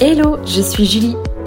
Hello, je suis Julie,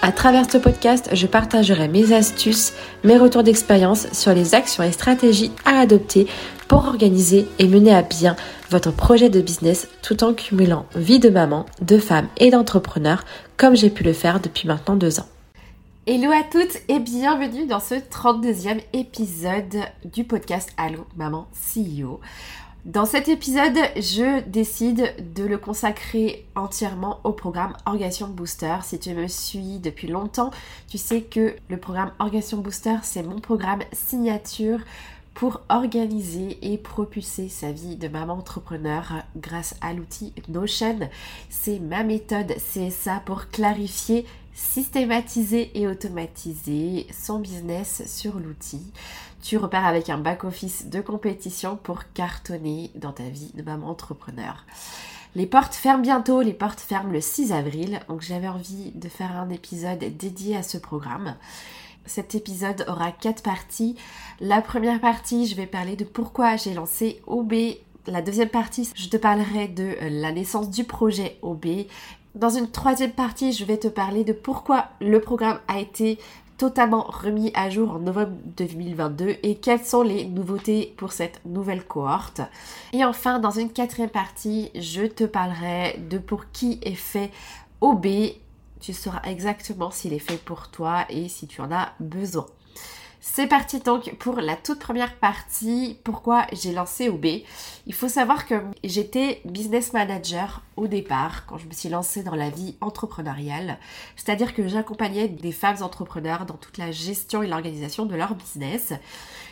À travers ce podcast, je partagerai mes astuces, mes retours d'expérience sur les actions et stratégies à adopter pour organiser et mener à bien votre projet de business tout en cumulant vie de maman, de femme et d'entrepreneur comme j'ai pu le faire depuis maintenant deux ans. Hello à toutes et bienvenue dans ce 32e épisode du podcast Allo Maman CEO. Dans cet épisode, je décide de le consacrer entièrement au programme Orgasation Booster. Si tu me suis depuis longtemps, tu sais que le programme Orgasation Booster, c'est mon programme signature pour organiser et propulser sa vie de maman entrepreneur grâce à l'outil Notion. C'est ma méthode c'est ça pour clarifier, systématiser et automatiser son business sur l'outil tu repars avec un back-office de compétition pour cartonner dans ta vie de maman entrepreneur. Les portes ferment bientôt, les portes ferment le 6 avril, donc j'avais envie de faire un épisode dédié à ce programme. Cet épisode aura quatre parties. La première partie, je vais parler de pourquoi j'ai lancé OB. La deuxième partie, je te parlerai de la naissance du projet OB. Dans une troisième partie, je vais te parler de pourquoi le programme a été totalement remis à jour en novembre 2022 et quelles sont les nouveautés pour cette nouvelle cohorte. Et enfin, dans une quatrième partie, je te parlerai de pour qui est fait OB. Tu sauras exactement s'il est fait pour toi et si tu en as besoin. C'est parti donc pour la toute première partie, pourquoi j'ai lancé OB. Il faut savoir que j'étais business manager au départ quand je me suis lancée dans la vie entrepreneuriale, c'est-à-dire que j'accompagnais des femmes entrepreneurs dans toute la gestion et l'organisation de leur business.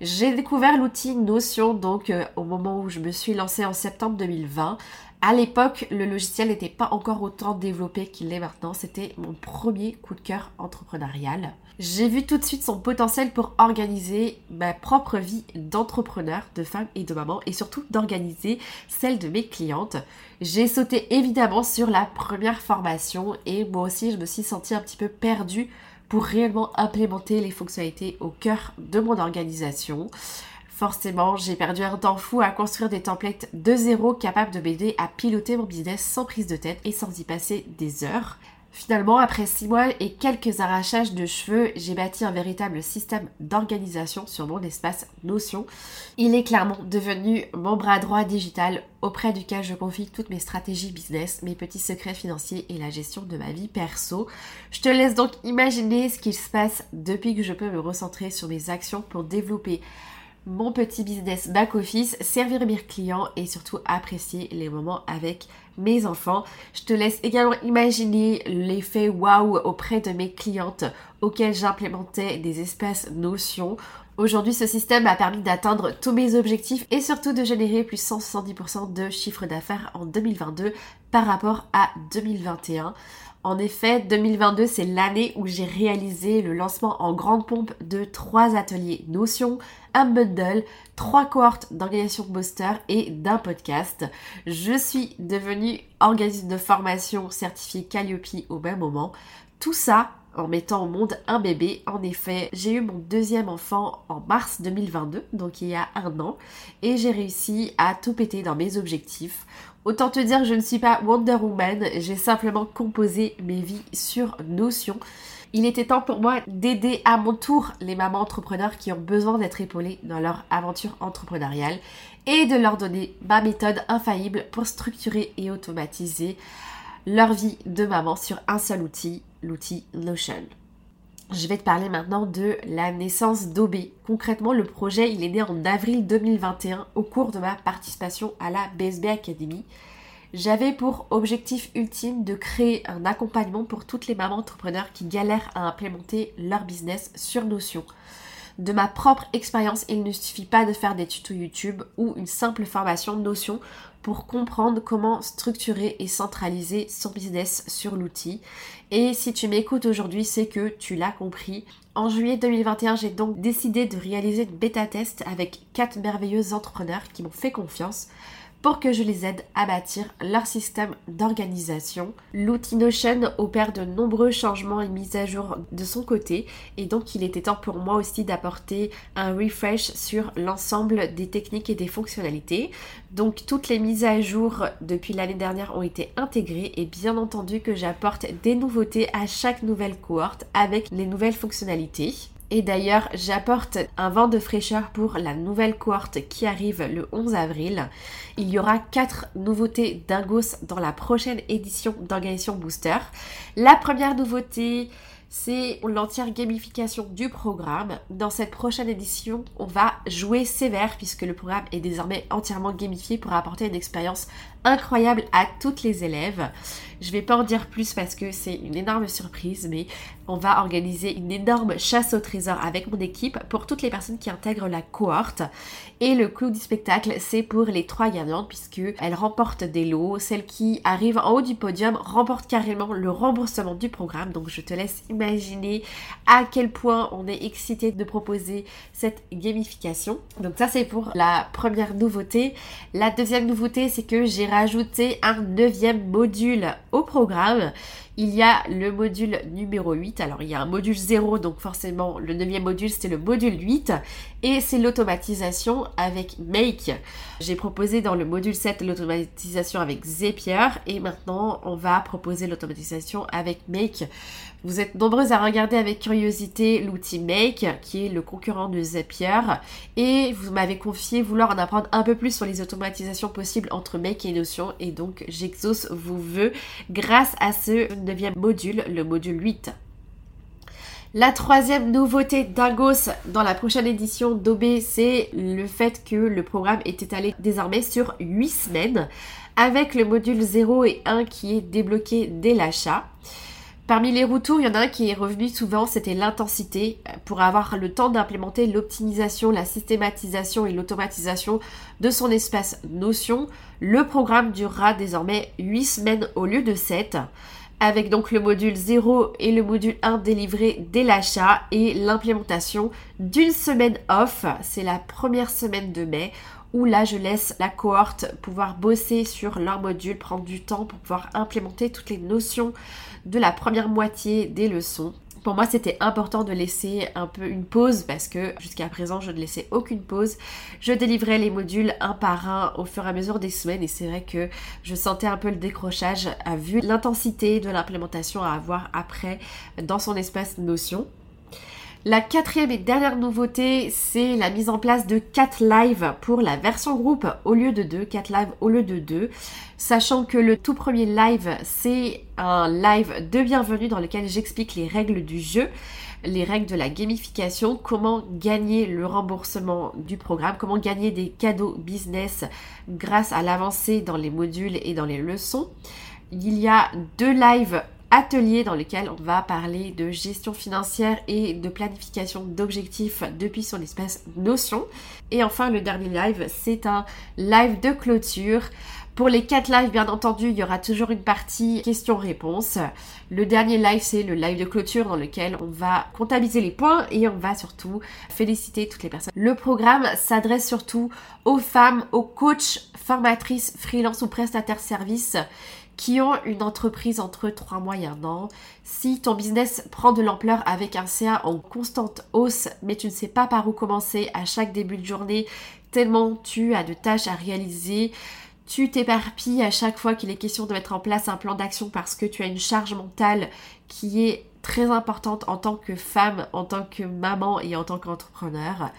J'ai découvert l'outil Notion donc euh, au moment où je me suis lancée en septembre 2020 à l'époque, le logiciel n'était pas encore autant développé qu'il l'est maintenant. C'était mon premier coup de cœur entrepreneurial. J'ai vu tout de suite son potentiel pour organiser ma propre vie d'entrepreneur, de femme et de maman, et surtout d'organiser celle de mes clientes. J'ai sauté évidemment sur la première formation et moi aussi je me suis sentie un petit peu perdue pour réellement implémenter les fonctionnalités au cœur de mon organisation. Forcément, j'ai perdu un temps fou à construire des templates de zéro capables de m'aider à piloter mon business sans prise de tête et sans y passer des heures. Finalement, après 6 mois et quelques arrachages de cheveux, j'ai bâti un véritable système d'organisation sur mon espace Notion. Il est clairement devenu mon bras droit digital auprès duquel je confie toutes mes stratégies business, mes petits secrets financiers et la gestion de ma vie perso. Je te laisse donc imaginer ce qu'il se passe depuis que je peux me recentrer sur mes actions pour développer mon petit business back-office, servir mes clients et surtout apprécier les moments avec mes enfants. Je te laisse également imaginer l'effet waouh auprès de mes clientes auxquelles j'implémentais des espaces notions. Aujourd'hui, ce système a permis d'atteindre tous mes objectifs et surtout de générer plus 170% de chiffre d'affaires en 2022 par rapport à 2021. En effet, 2022, c'est l'année où j'ai réalisé le lancement en grande pompe de trois ateliers Notion, un bundle, trois cohortes d'organisation booster et d'un podcast. Je suis devenue organisme de formation certifié Calliope au même moment. Tout ça en mettant au monde un bébé. En effet, j'ai eu mon deuxième enfant en mars 2022, donc il y a un an, et j'ai réussi à tout péter dans mes objectifs. Autant te dire que je ne suis pas Wonder Woman, j'ai simplement composé mes vies sur Notion. Il était temps pour moi d'aider à mon tour les mamans entrepreneurs qui ont besoin d'être épaulées dans leur aventure entrepreneuriale et de leur donner ma méthode infaillible pour structurer et automatiser leur vie de maman sur un seul outil, l'outil Notion. Je vais te parler maintenant de la naissance d'OB. Concrètement, le projet, il est né en avril 2021 au cours de ma participation à la BSB Academy. J'avais pour objectif ultime de créer un accompagnement pour toutes les mamans entrepreneurs qui galèrent à implémenter leur business sur Notion. De ma propre expérience. Il ne suffit pas de faire des tutos YouTube ou une simple formation Notion pour comprendre comment structurer et centraliser son business sur l'outil. Et si tu m'écoutes aujourd'hui, c'est que tu l'as compris. En juillet 2021, j'ai donc décidé de réaliser une bêta test avec quatre merveilleux entrepreneurs qui m'ont fait confiance pour que je les aide à bâtir leur système d'organisation. L'outil Notion opère de nombreux changements et mises à jour de son côté et donc il était temps pour moi aussi d'apporter un refresh sur l'ensemble des techniques et des fonctionnalités. Donc toutes les mises à jour depuis l'année dernière ont été intégrées et bien entendu que j'apporte des nouveautés à chaque nouvelle cohorte avec les nouvelles fonctionnalités. Et d'ailleurs, j'apporte un vent de fraîcheur pour la nouvelle cohorte qui arrive le 11 avril. Il y aura quatre nouveautés d'Ingos dans la prochaine édition d'Organisation Booster. La première nouveauté, c'est l'entière gamification du programme. Dans cette prochaine édition, on va jouer sévère puisque le programme est désormais entièrement gamifié pour apporter une expérience incroyable à toutes les élèves. Je vais pas en dire plus parce que c'est une énorme surprise, mais on va organiser une énorme chasse au trésor avec mon équipe pour toutes les personnes qui intègrent la cohorte. Et le clou du spectacle, c'est pour les trois gagnantes puisque elles remportent des lots. Celle qui arrive en haut du podium remporte carrément le remboursement du programme. Donc je te laisse imaginer à quel point on est excité de proposer cette gamification. Donc ça c'est pour la première nouveauté. La deuxième nouveauté, c'est que j'ai rajouté un neuvième module au programme. Il y a le module numéro 8. Alors il y a un module 0, donc forcément le neuvième module c'était le module 8. Et c'est l'automatisation avec Make. J'ai proposé dans le module 7 l'automatisation avec Zapier. Et maintenant on va proposer l'automatisation avec Make. Vous êtes nombreuses à regarder avec curiosité l'outil Make, qui est le concurrent de Zapier, et vous m'avez confié vouloir en apprendre un peu plus sur les automatisations possibles entre Make et Notion, et donc j'exauce vos voeux grâce à ce module, le module 8. La troisième nouveauté d'Ingos dans la prochaine édition d'OB, c'est le fait que le programme est étalé désormais sur 8 semaines, avec le module 0 et 1 qui est débloqué dès l'achat. Parmi les retours, il y en a un qui est revenu souvent, c'était l'intensité, pour avoir le temps d'implémenter l'optimisation, la systématisation et l'automatisation de son espace Notion. Le programme durera désormais 8 semaines au lieu de 7 avec donc le module 0 et le module 1 délivrés dès l'achat et l'implémentation d'une semaine off, c'est la première semaine de mai où là je laisse la cohorte pouvoir bosser sur leur module, prendre du temps pour pouvoir implémenter toutes les notions de la première moitié des leçons. Pour moi, c'était important de laisser un peu une pause parce que jusqu'à présent, je ne laissais aucune pause. Je délivrais les modules un par un au fur et à mesure des semaines et c'est vrai que je sentais un peu le décrochage à vu l'intensité de l'implémentation à avoir après dans son espace Notion. La quatrième et dernière nouveauté, c'est la mise en place de 4 lives pour la version groupe au lieu de 2, 4 lives au lieu de 2. Sachant que le tout premier live, c'est un live de bienvenue dans lequel j'explique les règles du jeu les règles de la gamification, comment gagner le remboursement du programme, comment gagner des cadeaux business grâce à l'avancée dans les modules et dans les leçons. Il y a deux lives atelier dans lequel on va parler de gestion financière et de planification d'objectifs depuis son espace Notion. Et enfin, le dernier live, c'est un live de clôture. Pour les quatre lives, bien entendu, il y aura toujours une partie questions-réponses. Le dernier live, c'est le live de clôture dans lequel on va comptabiliser les points et on va surtout féliciter toutes les personnes. Le programme s'adresse surtout aux femmes, aux coachs, formatrices, freelance ou prestataires services qui ont une entreprise entre 3 mois et 1 an. Si ton business prend de l'ampleur avec un CA en constante hausse, mais tu ne sais pas par où commencer à chaque début de journée, tellement tu as de tâches à réaliser, tu t'éparpilles à chaque fois qu'il est question de mettre en place un plan d'action parce que tu as une charge mentale qui est très importante en tant que femme, en tant que maman et en tant qu'entrepreneur.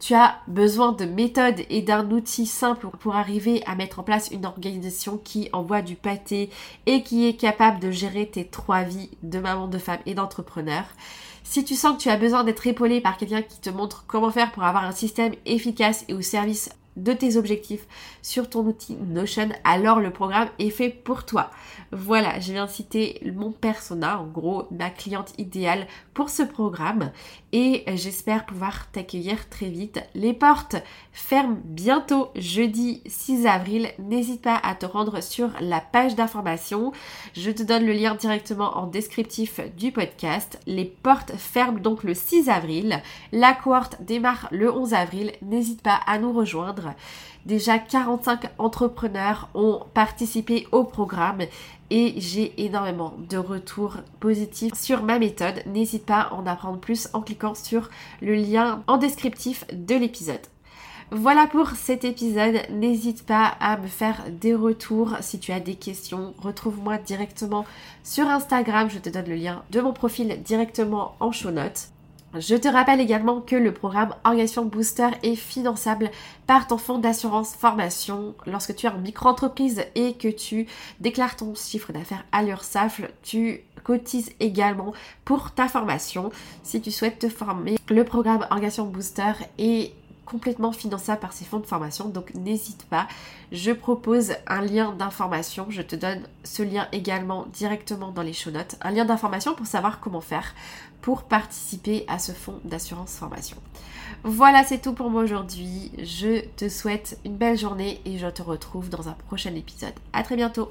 Tu as besoin de méthodes et d'un outil simple pour arriver à mettre en place une organisation qui envoie du pâté et qui est capable de gérer tes trois vies de maman, de femme et d'entrepreneur. Si tu sens que tu as besoin d'être épaulé par quelqu'un qui te montre comment faire pour avoir un système efficace et au service de tes objectifs sur ton outil Notion, alors le programme est fait pour toi. Voilà, je viens citer mon persona, en gros ma cliente idéale pour ce programme et j'espère pouvoir t'accueillir très vite. Les portes ferment bientôt jeudi 6 avril. N'hésite pas à te rendre sur la page d'information. Je te donne le lien directement en descriptif du podcast. Les portes ferment donc le 6 avril. La cohorte démarre le 11 avril. N'hésite pas à nous rejoindre. Déjà 45 entrepreneurs ont participé au programme et j'ai énormément de retours positifs sur ma méthode. N'hésite pas à en apprendre plus en cliquant sur le lien en descriptif de l'épisode. Voilà pour cet épisode. N'hésite pas à me faire des retours si tu as des questions. Retrouve-moi directement sur Instagram. Je te donne le lien de mon profil directement en show notes. Je te rappelle également que le programme Organisation Booster est finançable par ton fonds d'assurance formation. Lorsque tu es en micro-entreprise et que tu déclares ton chiffre d'affaires à l'URSSAF, tu cotises également pour ta formation. Si tu souhaites te former, le programme Organisation Booster est complètement finançable par ces fonds de formation. Donc n'hésite pas. Je propose un lien d'information. Je te donne ce lien également directement dans les show notes. Un lien d'information pour savoir comment faire pour participer à ce fonds d'assurance formation. Voilà, c'est tout pour moi aujourd'hui. Je te souhaite une belle journée et je te retrouve dans un prochain épisode. À très bientôt.